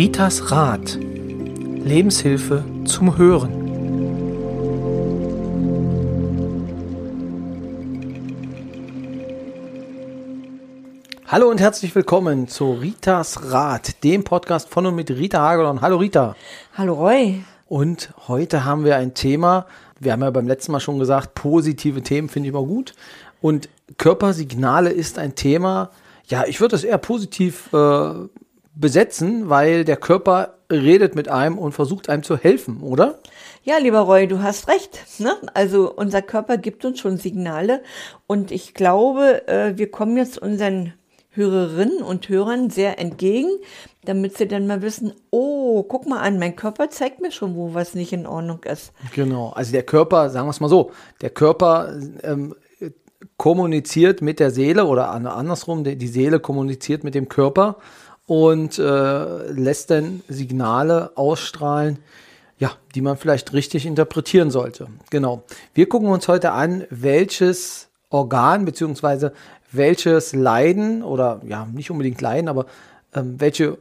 Ritas Rat. Lebenshilfe zum Hören. Hallo und herzlich willkommen zu Ritas Rat, dem Podcast von und mit Rita Hagelon. Hallo Rita. Hallo Roy. Und heute haben wir ein Thema, wir haben ja beim letzten Mal schon gesagt, positive Themen finde ich immer gut. Und Körpersignale ist ein Thema, ja, ich würde es eher positiv äh, besetzen, weil der Körper redet mit einem und versucht einem zu helfen, oder? Ja, lieber Roy, du hast recht. Ne? Also unser Körper gibt uns schon Signale und ich glaube, äh, wir kommen jetzt unseren Hörerinnen und Hörern sehr entgegen, damit sie dann mal wissen, oh, guck mal an, mein Körper zeigt mir schon, wo was nicht in Ordnung ist. Genau, also der Körper, sagen wir es mal so, der Körper ähm, kommuniziert mit der Seele oder andersrum, die Seele kommuniziert mit dem Körper und äh, lässt dann Signale ausstrahlen, ja, die man vielleicht richtig interpretieren sollte. Genau. Wir gucken uns heute an, welches Organ beziehungsweise welches Leiden oder ja, nicht unbedingt Leiden, aber ähm, welches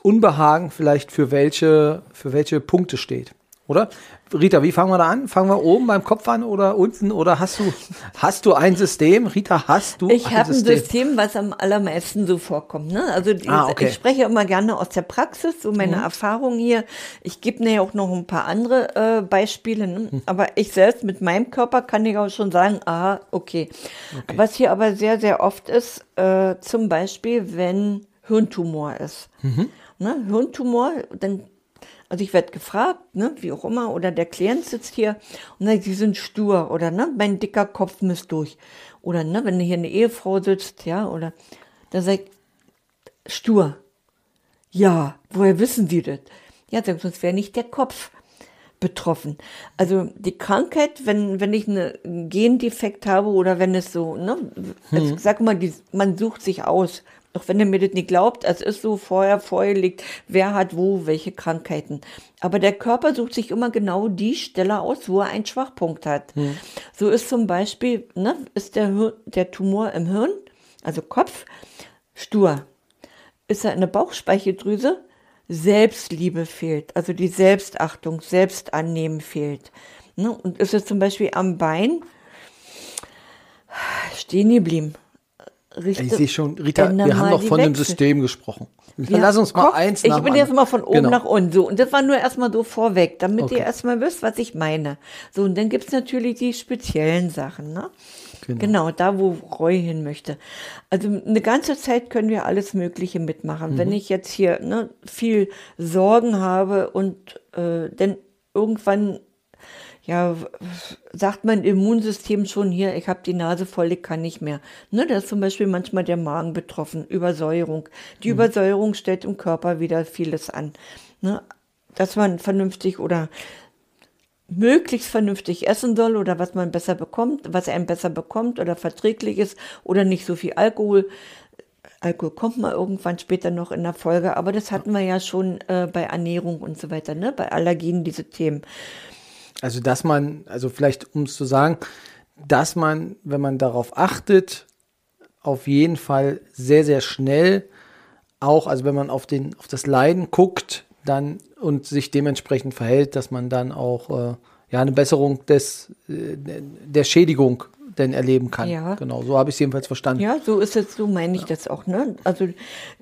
Unbehagen vielleicht für welche, für welche Punkte steht. Oder? Rita, wie fangen wir da an? Fangen wir oben beim Kopf an oder unten? Oder hast du, hast du ein System? Rita, hast du ich ein habe ein System, was am allermeisten so vorkommt. Ne? Also ah, okay. ich spreche immer gerne aus der Praxis, so meine mhm. Erfahrung hier. Ich gebe mir ja auch noch ein paar andere äh, Beispiele. Ne? Mhm. Aber ich selbst mit meinem Körper kann ich auch schon sagen, ah, okay. okay. Was hier aber sehr, sehr oft ist, äh, zum Beispiel, wenn Hirntumor ist. Mhm. Ne? Hirntumor, dann also ich werde gefragt, ne, wie auch immer, oder der Klient sitzt hier und sagt, sie sind stur oder ne, mein dicker Kopf misst durch. Oder ne, wenn hier eine Ehefrau sitzt, ja, oder da sagt stur. Ja, woher wissen Sie das? Ja, sonst wäre nicht der Kopf betroffen. Also die Krankheit, wenn, wenn ich einen Gendefekt habe oder wenn es so, ne, also, sag mal, man sucht sich aus, auch wenn ihr mir das nicht glaubt, es ist so vorher vorgelegt, wer hat wo welche Krankheiten. Aber der Körper sucht sich immer genau die Stelle aus, wo er einen Schwachpunkt hat. Hm. So ist zum Beispiel, ne, ist der, der Tumor im Hirn, also Kopf, stur. Ist er in der Bauchspeicheldrüse? Selbstliebe fehlt, also die Selbstachtung, Selbstannehmen fehlt. Ne? Und ist es zum Beispiel am Bein stehen geblieben Richte, ich sehe schon, Rita, wir haben doch von einem System gesprochen. Ja, Lass uns mal Kopf, eins Ich bin jetzt mal von oben genau. nach unten. So, und das war nur erstmal so vorweg, damit okay. ihr erstmal wisst, was ich meine. So, und dann gibt es natürlich die speziellen Sachen, ne? Genau. genau. da wo Roy hin möchte. Also eine ganze Zeit können wir alles Mögliche mitmachen. Mhm. Wenn ich jetzt hier ne, viel Sorgen habe und äh, dann irgendwann ja, sagt mein Immunsystem schon hier, ich habe die Nase voll, ich kann nicht mehr. Ne, da ist zum Beispiel manchmal der Magen betroffen, Übersäuerung. Die mhm. Übersäuerung stellt im Körper wieder vieles an. Ne, dass man vernünftig oder möglichst vernünftig essen soll oder was man besser bekommt, was einem besser bekommt oder verträglich ist oder nicht so viel Alkohol. Alkohol kommt mal irgendwann später noch in der Folge, aber das hatten wir ja schon äh, bei Ernährung und so weiter, ne? bei Allergien, diese Themen. Also, dass man, also vielleicht, um es zu sagen, dass man, wenn man darauf achtet, auf jeden Fall sehr, sehr schnell auch, also wenn man auf, den, auf das Leiden guckt, dann und sich dementsprechend verhält, dass man dann auch äh, ja eine Besserung des, äh, der Schädigung denn erleben kann. Ja. Genau, so habe ich es jedenfalls verstanden. Ja, so ist es, so meine ich ja. das auch. Ne? Also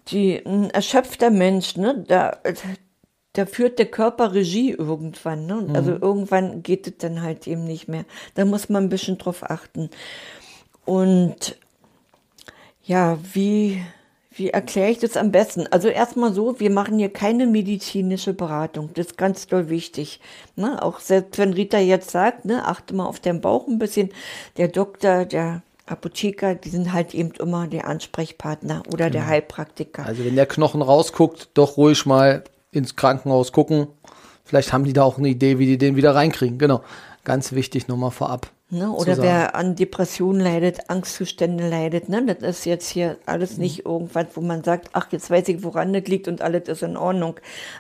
die, ein erschöpfter Mensch, ne, da, da führt der Körper Regie irgendwann. Ne? Mhm. Also irgendwann geht es dann halt eben nicht mehr. Da muss man ein bisschen drauf achten. Und ja, wie, wie erkläre ich das am besten? Also erstmal so, wir machen hier keine medizinische Beratung. Das ist ganz doll wichtig. Ne? Auch selbst wenn Rita jetzt sagt, ne, achte mal auf den Bauch ein bisschen. Der Doktor, der Apotheker, die sind halt eben immer der Ansprechpartner oder genau. der Heilpraktiker. Also wenn der Knochen rausguckt, doch ruhig mal ins Krankenhaus gucken. Vielleicht haben die da auch eine Idee, wie die den wieder reinkriegen. Genau. Ganz wichtig nochmal vorab. Ne, oder wer an Depressionen leidet, Angstzustände leidet, ne, das ist jetzt hier alles mhm. nicht irgendwas, wo man sagt, ach, jetzt weiß ich, woran das liegt und alles ist in Ordnung.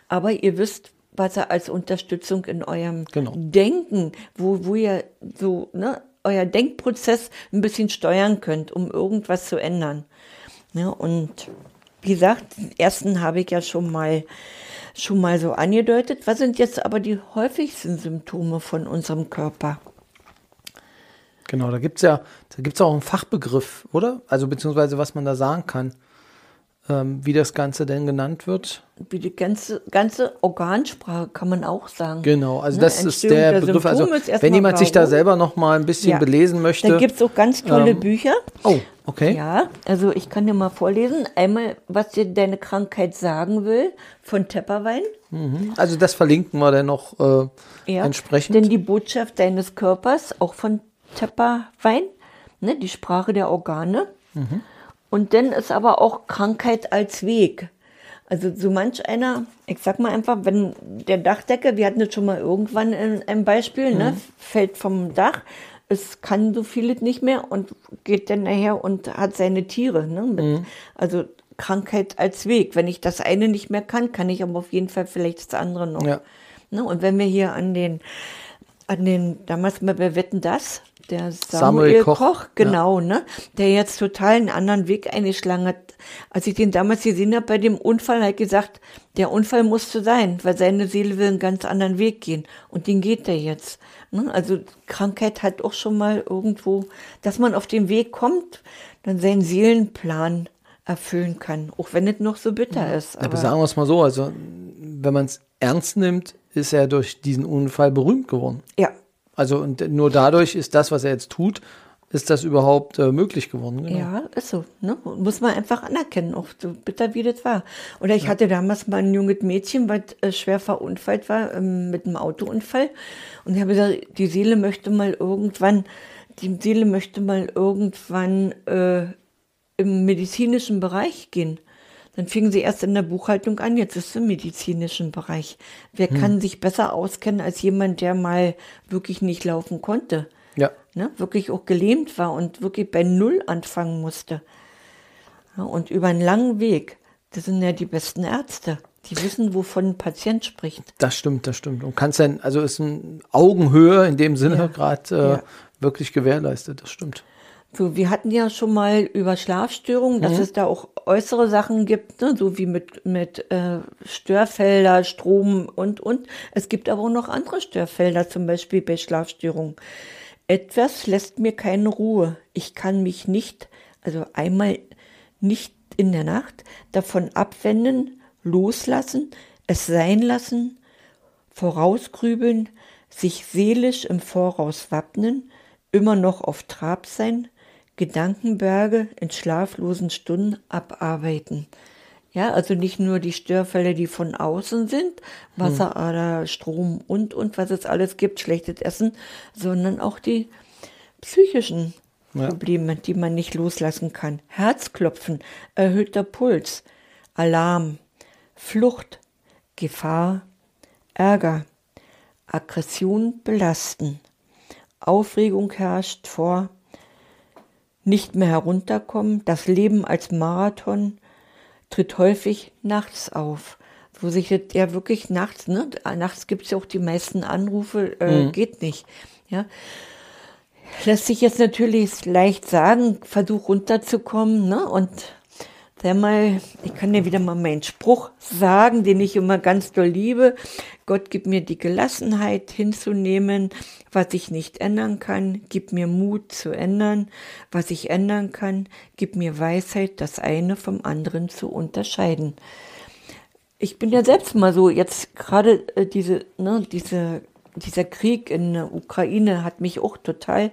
Aber ihr wisst, was er als Unterstützung in eurem genau. Denken, wo, wo ihr so, ne, euer Denkprozess ein bisschen steuern könnt, um irgendwas zu ändern. Ja, und wie gesagt, den ersten habe ich ja schon mal, schon mal so angedeutet. Was sind jetzt aber die häufigsten Symptome von unserem Körper? Genau, da gibt es ja, da gibt es auch einen Fachbegriff, oder? Also beziehungsweise was man da sagen kann ähm, wie das Ganze denn genannt wird. Wie die ganze, ganze Organsprache kann man auch sagen. Genau, also ne? das ist der, der Begriff. Also wenn jemand sich da selber noch mal ein bisschen ja. belesen möchte. Da gibt es auch ganz tolle ähm, Bücher. Oh, okay. Ja, also ich kann dir mal vorlesen. Einmal, was dir deine Krankheit sagen will, von Tepperwein. Mhm. Also das verlinken wir dann noch äh, ja, entsprechend. Denn die Botschaft deines Körpers, auch von Tepperwein, ne, die Sprache der Organe. Mhm. Und dann ist aber auch Krankheit als Weg. Also so manch einer, ich sag mal einfach, wenn der Dachdecker, wir hatten das schon mal irgendwann in einem Beispiel, ne, mhm. ne, fällt vom Dach, es kann so vieles nicht mehr und geht dann nachher und hat seine Tiere. Ne, mit, mhm. Also Krankheit als Weg. Wenn ich das eine nicht mehr kann, kann ich aber auf jeden Fall vielleicht das andere noch. Ja. Ne, und wenn wir hier an den, an den, damals mal, wir wetten das, der Samuel, Samuel Koch, Koch, genau, ja. ne? Der jetzt total einen anderen Weg eingeschlagen hat. Als ich den damals gesehen habe bei dem Unfall, hat gesagt, der Unfall musste sein, weil seine Seele will einen ganz anderen Weg gehen. Und den geht er jetzt. Ne? Also Krankheit hat auch schon mal irgendwo, dass man auf den Weg kommt, dann seinen Seelenplan erfüllen kann, auch wenn es noch so bitter ja. ist. Aber, aber sagen wir es mal so, also wenn man es ernst nimmt, ist er durch diesen Unfall berühmt geworden. Ja, also und nur dadurch ist das, was er jetzt tut, ist das überhaupt äh, möglich geworden. Genau. Ja, ist so. Ne? Muss man einfach anerkennen, auch so bitter wie das war. Oder ich ja. hatte damals mal ein junges Mädchen, was äh, schwer verunfallt war ähm, mit einem Autounfall. Und ich habe gesagt, die Seele möchte mal irgendwann, die Seele möchte mal irgendwann äh, im medizinischen Bereich gehen. Dann fingen sie erst in der Buchhaltung an, jetzt ist es im medizinischen Bereich. Wer hm. kann sich besser auskennen als jemand, der mal wirklich nicht laufen konnte? Ja. Ne, wirklich auch gelähmt war und wirklich bei Null anfangen musste. Ja, und über einen langen Weg, das sind ja die besten Ärzte. Die wissen, wovon ein Patient spricht. Das stimmt, das stimmt. Und kannst dann, also ist ein Augenhöhe in dem Sinne ja. gerade äh, ja. wirklich gewährleistet, das stimmt. So, wir hatten ja schon mal über Schlafstörungen, dass mhm. es da auch äußere Sachen gibt, ne, so wie mit, mit äh, Störfelder, Strom und, und. Es gibt aber auch noch andere Störfelder, zum Beispiel bei Schlafstörungen. Etwas lässt mir keine Ruhe. Ich kann mich nicht, also einmal nicht in der Nacht, davon abwenden, loslassen, es sein lassen, vorausgrübeln, sich seelisch im Voraus wappnen, immer noch auf Trab sein, Gedankenberge in schlaflosen Stunden abarbeiten. Ja, also nicht nur die Störfälle, die von außen sind, Wasserader, Strom und, und was es alles gibt, schlechtes Essen, sondern auch die psychischen ja. Probleme, die man nicht loslassen kann. Herzklopfen, erhöhter Puls, Alarm, Flucht, Gefahr, Ärger, Aggression belasten, Aufregung herrscht vor, nicht mehr herunterkommen. Das Leben als Marathon tritt häufig nachts auf. Wo sich das ja wirklich nachts, ne? Nachts gibt es ja auch die meisten Anrufe, äh, mhm. geht nicht. Ja. Lässt sich jetzt natürlich leicht sagen, versuch runterzukommen, ne? Und Sag mal, ich kann dir wieder mal meinen Spruch sagen, den ich immer ganz doll liebe. Gott gibt mir die Gelassenheit hinzunehmen, was ich nicht ändern kann. Gib mir Mut zu ändern, was ich ändern kann. Gib mir Weisheit, das eine vom anderen zu unterscheiden. Ich bin ja selbst mal so, jetzt gerade äh, diese, ne, diese dieser Krieg in der Ukraine hat mich auch total,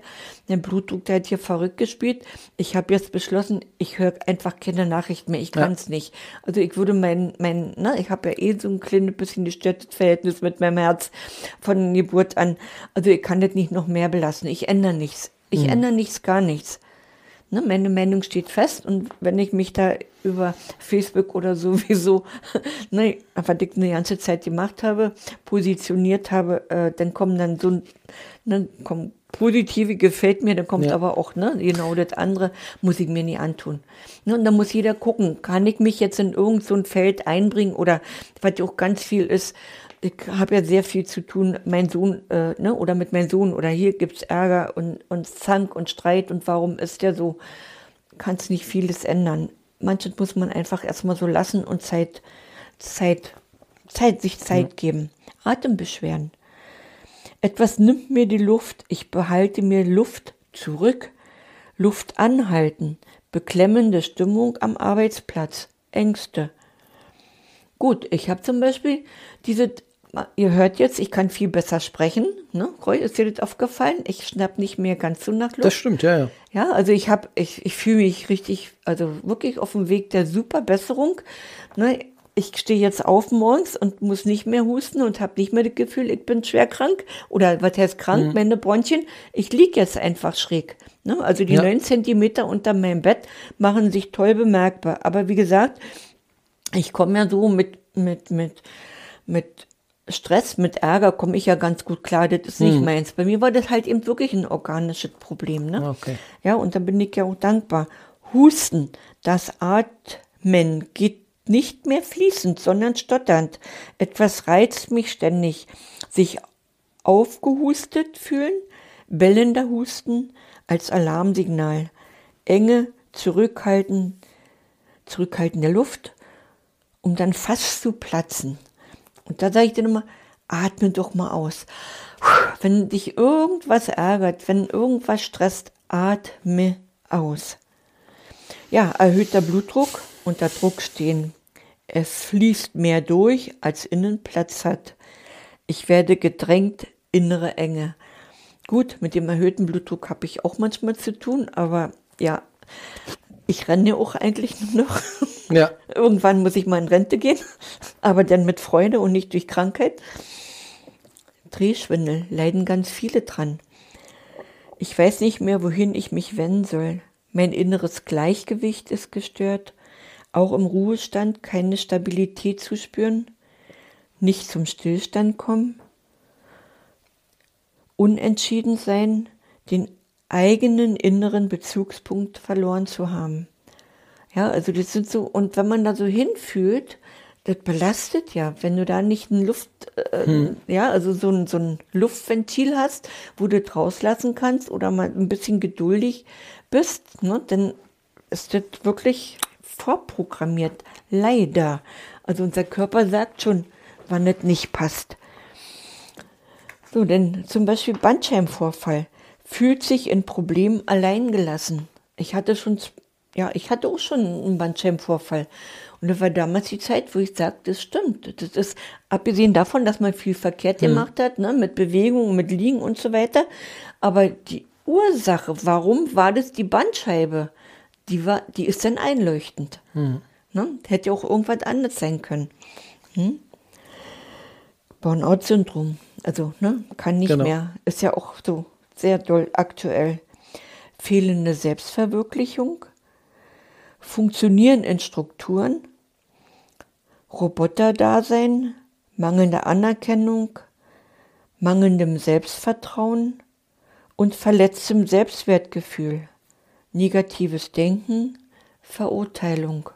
der Blutdruck, der hat hier verrückt gespielt. Ich habe jetzt beschlossen, ich höre einfach keine Nachrichten mehr, ich kann es ja. nicht. Also ich würde mein, mein, ne, ich habe ja eh so ein kleines bisschen gestörtes Verhältnis mit meinem Herz von Geburt an. Also ich kann das nicht noch mehr belassen. Ich ändere nichts. Ich mhm. ändere nichts, gar nichts. Ne, meine Meinung steht fest und wenn ich mich da über Facebook oder sowieso, ne, was ich eine ganze Zeit gemacht habe, positioniert habe, äh, dann kommen dann so, ne, kommen positive gefällt mir, dann kommt ja. aber auch, ne, genau das andere muss ich mir nie antun. Ne, und dann muss jeder gucken, kann ich mich jetzt in irgendein so Feld einbringen oder was ja auch ganz viel ist, ich habe ja sehr viel zu tun, mein Sohn, äh, ne, oder mit meinem Sohn, oder hier gibt es Ärger und, und Zank und Streit und warum ist der so? Kannst nicht vieles ändern. manches muss man einfach erstmal so lassen und Zeit, Zeit, Zeit, sich Zeit ja. geben. Atembeschwerden. Etwas nimmt mir die Luft, ich behalte mir Luft zurück. Luft anhalten, beklemmende Stimmung am Arbeitsplatz, Ängste. Gut, ich habe zum Beispiel diese, ihr hört jetzt, ich kann viel besser sprechen. Ne? Roy, ist dir das aufgefallen? Ich schnapp nicht mehr ganz so nach Luft. Das stimmt, ja, ja. Ja, also ich habe, ich, ich fühle mich richtig, also wirklich auf dem Weg der Superbesserung. Ne? ich stehe jetzt auf morgens und muss nicht mehr husten und habe nicht mehr das Gefühl, ich bin schwer krank oder was heißt krank, mhm. meine Bronchien. Ich liege jetzt einfach schräg. Ne? Also die ja. neun Zentimeter unter meinem Bett machen sich toll bemerkbar. Aber wie gesagt, ich komme ja so mit, mit, mit, mit Stress, mit Ärger komme ich ja ganz gut klar. Das ist nicht mhm. meins. Bei mir war das halt eben wirklich ein organisches Problem. Ne? Okay. Ja, und da bin ich ja auch dankbar. Husten, das Atmen geht nicht mehr fließend, sondern stotternd. Etwas reizt mich ständig. Sich aufgehustet fühlen, bellender Husten als Alarmsignal. Enge, zurückhalten, zurückhalten der Luft, um dann fast zu platzen. Und da sage ich dann immer, atme doch mal aus. Wenn dich irgendwas ärgert, wenn irgendwas stresst, atme aus. Ja, erhöhter Blutdruck, unter Druck stehen. Es fließt mehr durch, als innen Platz hat. Ich werde gedrängt, innere Enge. Gut, mit dem erhöhten Blutdruck habe ich auch manchmal zu tun, aber ja, ich renne auch eigentlich nur noch. Ja. Irgendwann muss ich mal in Rente gehen, aber dann mit Freude und nicht durch Krankheit. Drehschwindel leiden ganz viele dran. Ich weiß nicht mehr, wohin ich mich wenden soll. Mein inneres Gleichgewicht ist gestört auch im Ruhestand keine Stabilität zu spüren, nicht zum Stillstand kommen, unentschieden sein, den eigenen inneren Bezugspunkt verloren zu haben. Ja, also das sind so, und wenn man da so hinfühlt, das belastet ja, wenn du da nicht ein Luft, äh, hm. ja, also so ein, so ein Luftventil hast, wo du rauslassen kannst oder mal ein bisschen geduldig bist, ne, dann ist das wirklich vorprogrammiert. Leider. Also unser Körper sagt schon, wann es nicht passt. So, denn zum Beispiel Bandscheibenvorfall fühlt sich in Problemen alleingelassen. Ich hatte schon, ja, ich hatte auch schon einen Bandscheibenvorfall. Und das war damals die Zeit, wo ich sagte, das stimmt. Das ist, abgesehen davon, dass man viel verkehrt hm. gemacht hat, ne, mit Bewegung, mit Liegen und so weiter. Aber die Ursache, warum war das die Bandscheibe? die, war, die ist dann einleuchtend. Hm. Ne? Hätte auch irgendwas anderes sein können. Hm? Burnout-Syndrom, also ne, kann nicht genau. mehr, ist ja auch so sehr doll aktuell. Fehlende Selbstverwirklichung, Funktionieren in Strukturen, Roboterdasein, mangelnde Anerkennung, mangelndem Selbstvertrauen und verletztem Selbstwertgefühl negatives Denken, Verurteilung.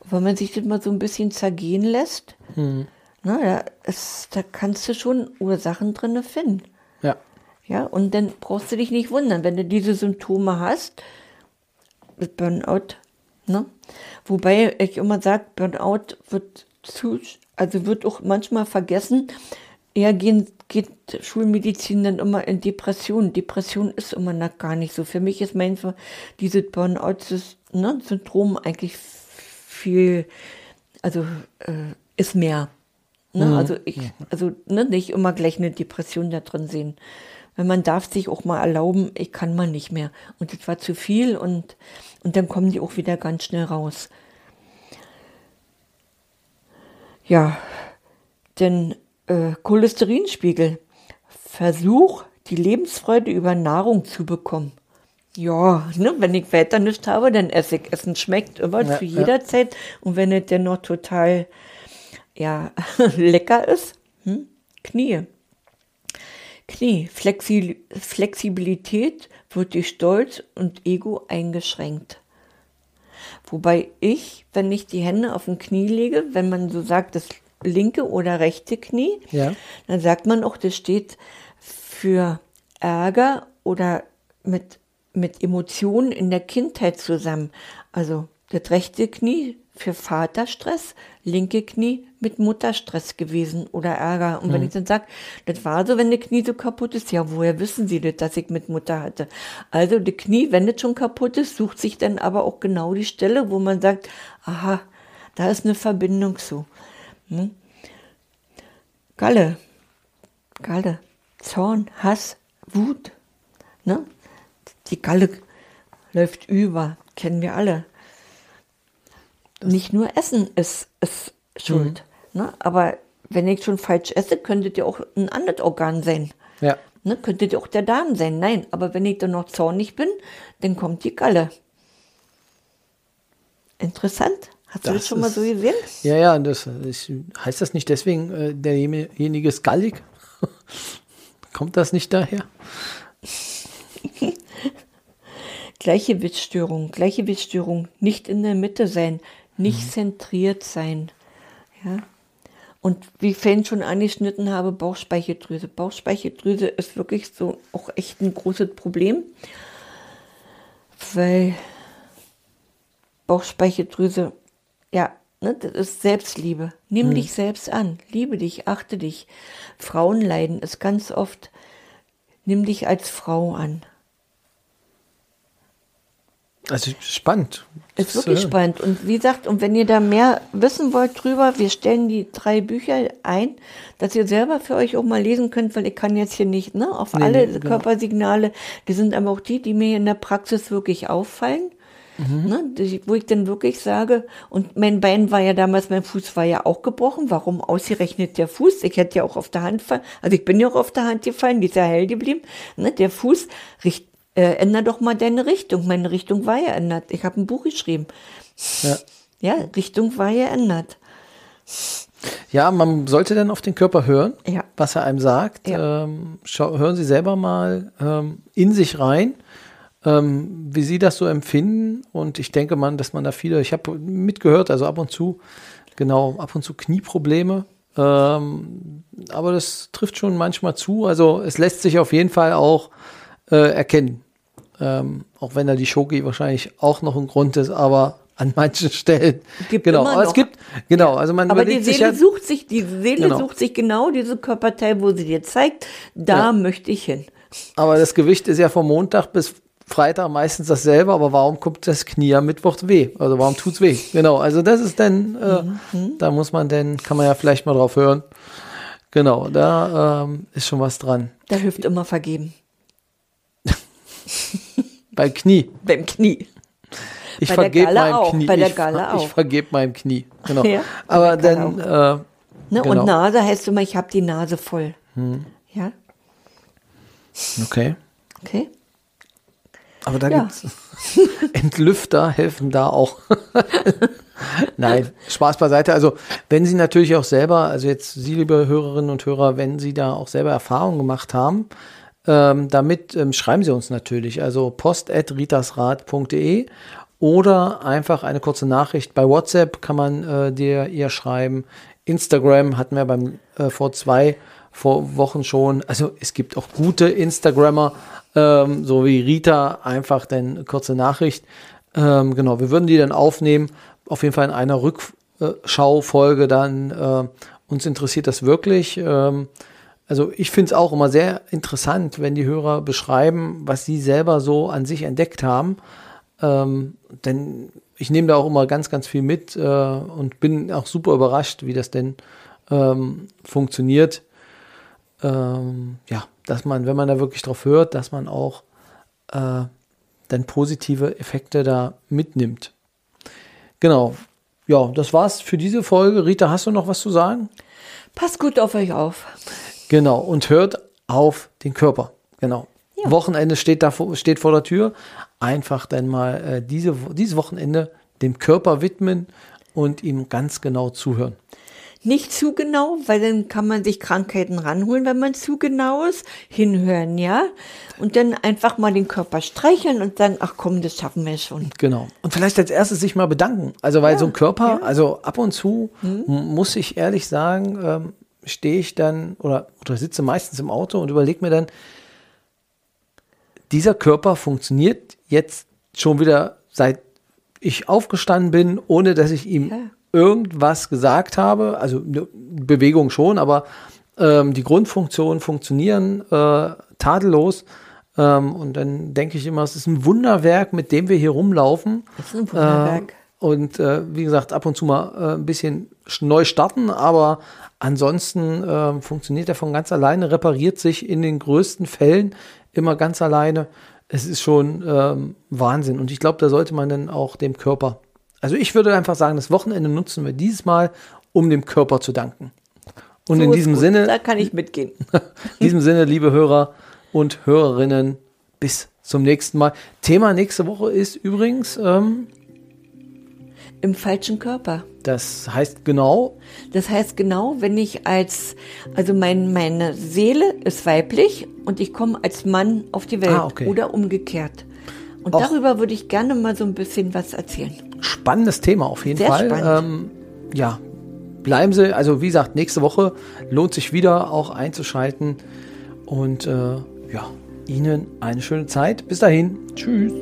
Und wenn man sich das mal so ein bisschen zergehen lässt, hm. na, da, ist, da kannst du schon Ursachen drin finden. Ja. Ja, und dann brauchst du dich nicht wundern, wenn du diese Symptome hast, mit Burnout, ne? Wobei ich immer sage, Burnout wird zu, also wird auch manchmal vergessen, eher gehen, geht Schulmedizin dann immer in Depression. Depression ist immer noch gar nicht so. Für mich ist mein dieses Burnout-Syndrom ne, eigentlich viel, also äh, ist mehr. Ne? Mhm. Also ich, also ne, nicht immer gleich eine Depression da drin sehen. Weil man darf sich auch mal erlauben, ich kann mal nicht mehr. Und das war zu viel und, und dann kommen die auch wieder ganz schnell raus. Ja, denn äh, Cholesterinspiegel. Versuch, die Lebensfreude über Nahrung zu bekommen. Ja, ne, wenn ich weiter nichts habe, dann esse ich. Essen schmeckt immer ja, zu jeder ja. Zeit. Und wenn es dann noch total ja, lecker ist, hm? Knie. Knie. Flexi Flexibilität wird durch Stolz und Ego eingeschränkt. Wobei ich, wenn ich die Hände auf dem Knie lege, wenn man so sagt, das linke oder rechte Knie. Ja. Dann sagt man auch, das steht für Ärger oder mit, mit Emotionen in der Kindheit zusammen. Also Das rechte Knie für Vaterstress, linke Knie mit Mutterstress gewesen oder Ärger. Und wenn mhm. ich dann sage, das war so, wenn das Knie so kaputt ist, ja, woher wissen Sie das, dass ich mit Mutter hatte? Also das Knie, wenn das schon kaputt ist, sucht sich dann aber auch genau die Stelle, wo man sagt, aha, da ist eine Verbindung zu. Hm? Galle, Galle, Zorn, Hass, Wut. Ne? Die Galle läuft über, kennen wir alle nicht nur Essen ist, ist schuld. Mhm. Ne? Aber wenn ich schon falsch esse, könnte ja auch ein anderes Organ sein. Ja. Ne? Könnte ja auch der Darm sein. Nein, aber wenn ich dann noch zornig bin, dann kommt die Galle. Interessant. Hast das du das schon ist, mal so gesehen? Ja, ja, das ist, heißt das nicht deswegen, äh, derjenige ist gallig? Kommt das nicht daher? Gleichgewichtsstörung, Gleichgewichtsstörung, nicht in der Mitte sein, nicht mhm. zentriert sein. Ja? Und wie ich vorhin schon angeschnitten habe, Bauchspeicheldrüse. Bauchspeicheldrüse ist wirklich so auch echt ein großes Problem, weil Bauchspeicheldrüse, ja, ne, das ist Selbstliebe. Nimm mhm. dich selbst an, liebe dich, achte dich. Frauenleiden ist ganz oft, nimm dich als Frau an. Also spannend. Ist wirklich äh, spannend. Und wie gesagt, und wenn ihr da mehr wissen wollt drüber, wir stellen die drei Bücher ein, dass ihr selber für euch auch mal lesen könnt, weil ich kann jetzt hier nicht, ne, auf nee, alle nee, genau. Körpersignale, die sind aber auch die, die mir in der Praxis wirklich auffallen. Mhm. Ne, wo ich dann wirklich sage, und mein Bein war ja damals, mein Fuß war ja auch gebrochen. Warum ausgerechnet der Fuß? Ich hätte ja auch auf der Hand fallen, also ich bin ja auch auf der Hand gefallen, die ist ja hell geblieben. Ne, der Fuß riecht äh, änder doch mal deine Richtung. Meine Richtung war ja ändert. Ich habe ein Buch geschrieben. Ja. ja, Richtung war ja ändert. Ja, man sollte dann auf den Körper hören, ja. was er einem sagt. Ja. Ähm, hören Sie selber mal ähm, in sich rein, ähm, wie Sie das so empfinden. Und ich denke mal, dass man da viele, ich habe mitgehört, also ab und zu, genau, ab und zu Knieprobleme. Ähm, aber das trifft schon manchmal zu. Also es lässt sich auf jeden Fall auch äh, erkennen. Ähm, auch wenn da die Schoki wahrscheinlich auch noch ein Grund ist, aber an manchen Stellen. Gibt genau, aber es gibt, genau, also man Aber die Seele ja, sucht sich, die Seele genau. sucht sich genau diese Körperteil, wo sie dir zeigt, da ja. möchte ich hin. Aber das Gewicht ist ja vom Montag bis Freitag meistens dasselbe, aber warum kommt das Knie am Mittwoch weh? Also warum tut's weh? Genau, also das ist dann, äh, mhm. da muss man dann, kann man ja vielleicht mal drauf hören. Genau, da ähm, ist schon was dran. Da hilft immer vergeben. Bei Knie. Beim Knie. Ich vergebe meinem auch. Knie. Bei der ich, Galle auch. Ich vergebe meinem Knie. Genau. Ja, Aber dann. Äh, ne, genau. Und Nase heißt immer, ich habe die Nase voll. Hm. Ja. Okay. Okay. Aber da ja. gibt's Entlüfter helfen da auch. Nein, Spaß beiseite. Also, wenn Sie natürlich auch selber, also jetzt Sie, liebe Hörerinnen und Hörer, wenn Sie da auch selber Erfahrungen gemacht haben, ähm, damit ähm, schreiben Sie uns natürlich, also post.ritasrat.de oder einfach eine kurze Nachricht bei WhatsApp kann man äh, dir ihr schreiben. Instagram hatten wir beim äh, vor zwei vor Wochen schon. Also es gibt auch gute Instagrammer, ähm, so wie Rita, einfach dann kurze Nachricht. Ähm, genau, wir würden die dann aufnehmen, auf jeden Fall in einer Rückschaufolge dann. Äh, uns interessiert das wirklich. Ähm, also ich finde es auch immer sehr interessant, wenn die Hörer beschreiben, was sie selber so an sich entdeckt haben. Ähm, denn ich nehme da auch immer ganz, ganz viel mit äh, und bin auch super überrascht, wie das denn ähm, funktioniert. Ähm, ja, dass man, wenn man da wirklich drauf hört, dass man auch äh, dann positive Effekte da mitnimmt. Genau. Ja, das war's für diese Folge. Rita, hast du noch was zu sagen? Passt gut auf euch auf. Genau, und hört auf den Körper. Genau. Ja. Wochenende steht, da, steht vor der Tür. Einfach dann mal äh, diese, dieses Wochenende dem Körper widmen und ihm ganz genau zuhören. Nicht zu genau, weil dann kann man sich Krankheiten ranholen, wenn man zu genau ist. Hinhören, ja. Und dann einfach mal den Körper streicheln und sagen, ach komm, das schaffen wir schon. Genau. Und vielleicht als erstes sich mal bedanken. Also, weil ja, so ein Körper, ja. also ab und zu, hm. muss ich ehrlich sagen, ähm, stehe ich dann oder, oder sitze meistens im Auto und überlege mir dann, dieser Körper funktioniert jetzt schon wieder seit ich aufgestanden bin, ohne dass ich ihm ja. irgendwas gesagt habe. Also eine Bewegung schon, aber ähm, die Grundfunktionen funktionieren äh, tadellos. Ähm, und dann denke ich immer, es ist ein Wunderwerk, mit dem wir hier rumlaufen. Das ist ein Wunderwerk. Äh, und äh, wie gesagt, ab und zu mal äh, ein bisschen neu starten, aber ansonsten äh, funktioniert er von ganz alleine, repariert sich in den größten Fällen immer ganz alleine. Es ist schon ähm, Wahnsinn. Und ich glaube, da sollte man dann auch dem Körper. Also ich würde einfach sagen, das Wochenende nutzen wir dieses Mal, um dem Körper zu danken. Und so in diesem Sinne. Da kann ich mitgehen. in diesem Sinne, liebe Hörer und Hörerinnen, bis zum nächsten Mal. Thema nächste Woche ist übrigens ähm, im falschen Körper. Das heißt genau? Das heißt genau, wenn ich als, also mein, meine Seele ist weiblich und ich komme als Mann auf die Welt ah, okay. oder umgekehrt. Und Och. darüber würde ich gerne mal so ein bisschen was erzählen. Spannendes Thema auf jeden Sehr Fall. Ähm, ja, bleiben Sie, also wie gesagt, nächste Woche lohnt sich wieder auch einzuschalten. Und äh, ja, Ihnen eine schöne Zeit. Bis dahin. Tschüss.